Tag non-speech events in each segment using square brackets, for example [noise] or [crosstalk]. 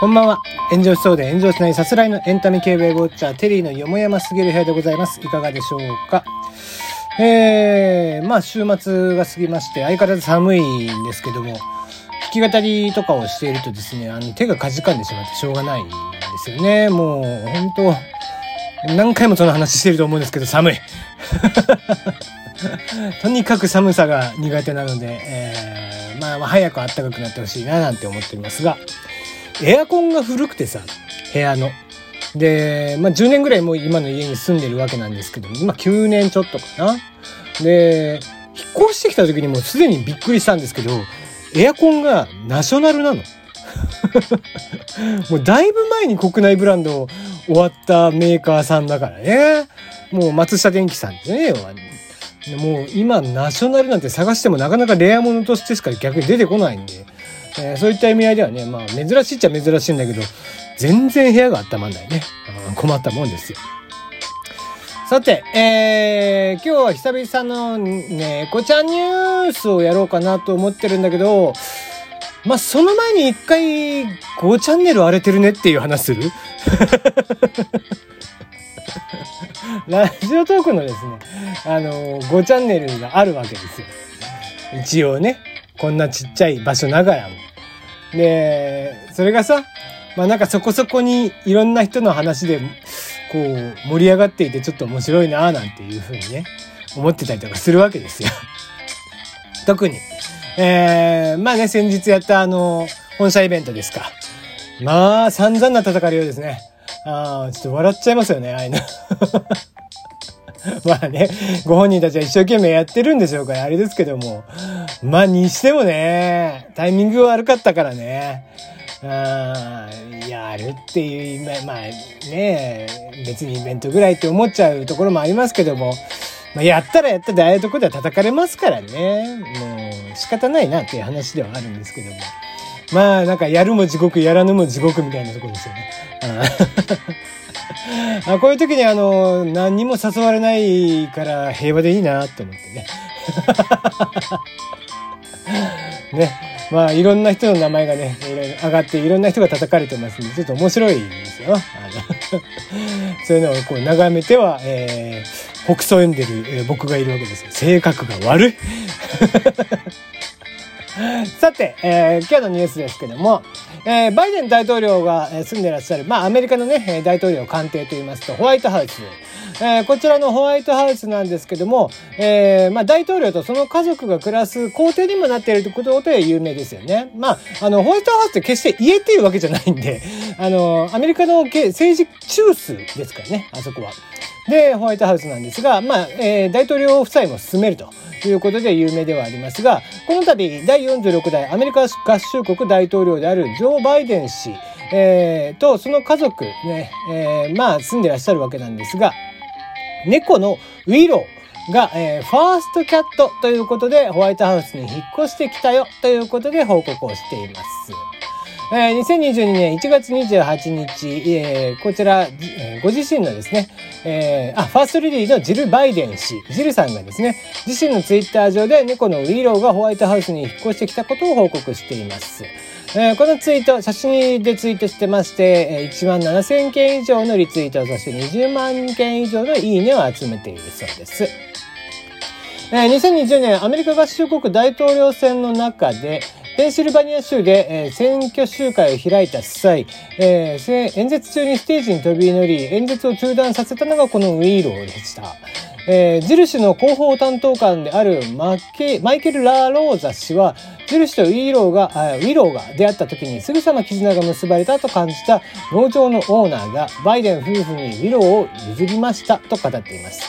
こんばんは。炎上しそうで炎上しないさすらいのエンタメ系ウェブウォッチャー、テリーのよもやますぎる部屋でございます。いかがでしょうか？えー、まあ週末が過ぎまして、相変わらず寒いんですけども、弾き語りとかをしているとですね、あの手がかじかんでしまってしょうがないんですよね。もう、本当何回もその話してると思うんですけど、寒い。[laughs] とにかく寒さが苦手なので、えー、まあ、早く暖かくなってほしいななんて思っておりますが、エアコンが古くてさ、部屋の。で、まあ、10年ぐらいもう今の家に住んでるわけなんですけど、今9年ちょっとかな。で、引っ越してきた時にもうすでにびっくりしたんですけど、エアコンがナショナルなの。[laughs] もうだいぶ前に国内ブランド終わったメーカーさんだからね。もう松下電器さんってね、もう今ナショナルなんて探してもなかなかレアものとしてしか逆に出てこないんで。えー、そういった意味合いではね、まあ珍しいっちゃ珍しいんだけど、全然部屋が温まんないね。困ったもんですよ。さて、えー、今日は久々のね、こちゃんニュースをやろうかなと思ってるんだけど、まあ、その前に一回5チャンネル荒れてるねっていう話する？[laughs] ラジオトークのですね、あの5チャンネルがあるわけですよ。一応ね。こんなちっちゃい場所ながらも。で、それがさ、まあなんかそこそこにいろんな人の話で、こう、盛り上がっていてちょっと面白いなぁなんていうふうにね、思ってたりとかするわけですよ。[laughs] 特に。えー、まあね、先日やったあの、本社イベントですか。まあ、散々な戦いをですね。ああ、ちょっと笑っちゃいますよね、ああいうの。[laughs] [laughs] まあね、ご本人たちは一生懸命やってるんでしょうから、あれですけども。まあ、にしてもね、タイミング悪かったからね。あやるっていう、まあね、別にイベントぐらいって思っちゃうところもありますけども、まあ、やったらやったでああいうとこでは叩かれますからね。もう仕方ないなっていう話ではあるんですけども。まあなんかやるも地獄、やらぬも地獄みたいなところですよね。あこういう時にあの、何にも誘われないから平和でいいなって思ってね。[laughs] ね。まあ、いろんな人の名前がね、いろいろ上がって、いろんな人が叩かれてますんで、ちょっと面白いですよ。あの [laughs] そういうのをこう眺めては、えー、北総読んでる、えー、僕がいるわけですよ。性格が悪い。[laughs] さて、えー、今日のニュースですけども、えー、バイデン大統領が住んでらっしゃる、まあ、アメリカのね、大統領官邸といいますと、ホワイトハウス。えー、こちらのホワイトハウスなんですけども、えー、まあ、大統領とその家族が暮らす皇帝にもなっているということで有名ですよね。まあ、あの、ホワイトハウスって決して家っていうわけじゃないんで、あの、アメリカの政治中枢ですからね、あそこは。で、ホワイトハウスなんですが、まあ、えー、大統領夫妻も住めると。いうことで有名ではありますが、この度第46代アメリカ合衆国大統領であるジョー・バイデン氏、えー、とその家族ね、えー、まあ住んでらっしゃるわけなんですが、猫のウィローが、えー、ファーストキャットということでホワイトハウスに引っ越してきたよということで報告をしています。えー、2022年1月28日、えー、こちら、えー、ご自身のですね、えー、あ、ファーストリリーのジル・バイデン氏、ジルさんがですね、自身のツイッター上で猫のウィローがホワイトハウスに引っ越してきたことを報告しています。えー、このツイート、写真でツイートしてまして、1万7000件以上のリツイート、そして20万件以上のいいねを集めているそうです。えー、2020年アメリカ合衆国大統領選の中で、ペンシルバニア州で、えー、選挙集会を開いた際、えー、演説中にステージに飛び乗り、演説を中断させたのがこのウィーローでした。えー、印の広報担当官であるマケマイケル・ラローザ氏は、印とウィーローが、ウィローが出会った時にすぐさま絆が結ばれたと感じた農場のオーナーがバイデン夫婦にウィローを譲りましたと語っています。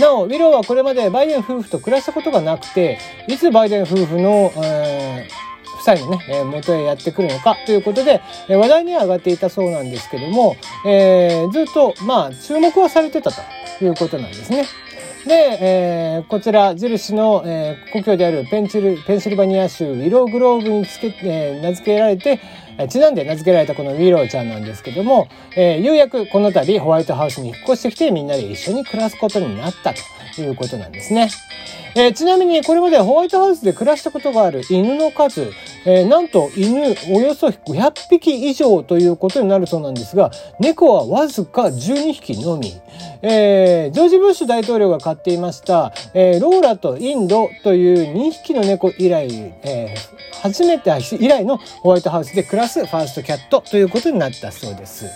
なお、ウィローはこれまでバイデン夫婦と暮らしたことがなくて、いつバイデン夫婦の、えー夫妻のね、え元へやってくるのかということで、え話題には上がっていたそうなんですけども、えー、ずっと、まあ、注目はされてたということなんですね。で、えー、こちら、印の、えー、故郷であるペンチル、ペンシルバニア州ウィローグローブにつけ、えー、名付けられて、ちなんで名付けられたこのウィローちゃんなんですけども、えー、ようやくこの度ホワイトハウスに引っ越してきてみんなで一緒に暮らすことになったということなんですね。えー、ちなみにこれまでホワイトハウスで暮らしたことがある犬の数、えー、なんと犬およそ500匹以上ということになるそうなんですが、猫はわずか12匹のみ。えー、ジョージ・ブッシュ大統領が飼っていました、えー、ローラとインドという2匹の猫以来、え、初めて以来のホワイトハウスで暮らすファーストキャットということになったそうです。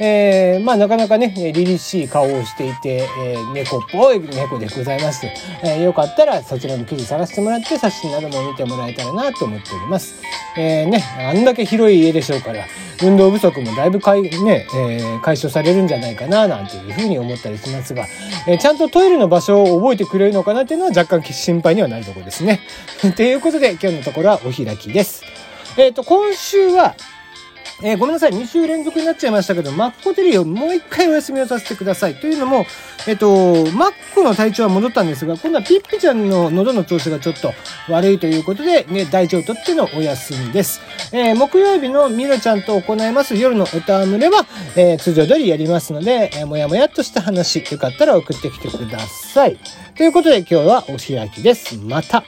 えー、まあなかなかね、凛々しい顔をしていて、えー、猫っぽい猫でございます。えー、よかったらそちらの記事探してもらって写真なども見てもらえたらなと思っております。えー、ね、あんだけ広い家でしょうから、運動不足もだいぶかい、ね、えー、解消されるんじゃないかななんていうふうに思ったりしますが、えー、ちゃんとトイレの場所を覚えてくれるのかなっていうのは若干心配にはなるところですね。[laughs] ということで今日のところはお開きです。えっ、ー、と、今週は、えー、ごめんなさい、2週連続になっちゃいましたけど、マッコテリーをもう一回お休みをさせてください。というのも、えっ、と、マッコの体調は戻ったんですが、今度はピッピちゃんの喉の調子がちょっと悪いということで、ね、大腸とってのお休みです。えー、木曜日のミロちゃんと行います夜のおたむれは、え通常通りやりますので、えもやもやっとした話、よかったら送ってきてください。ということで今日はお開きです。また。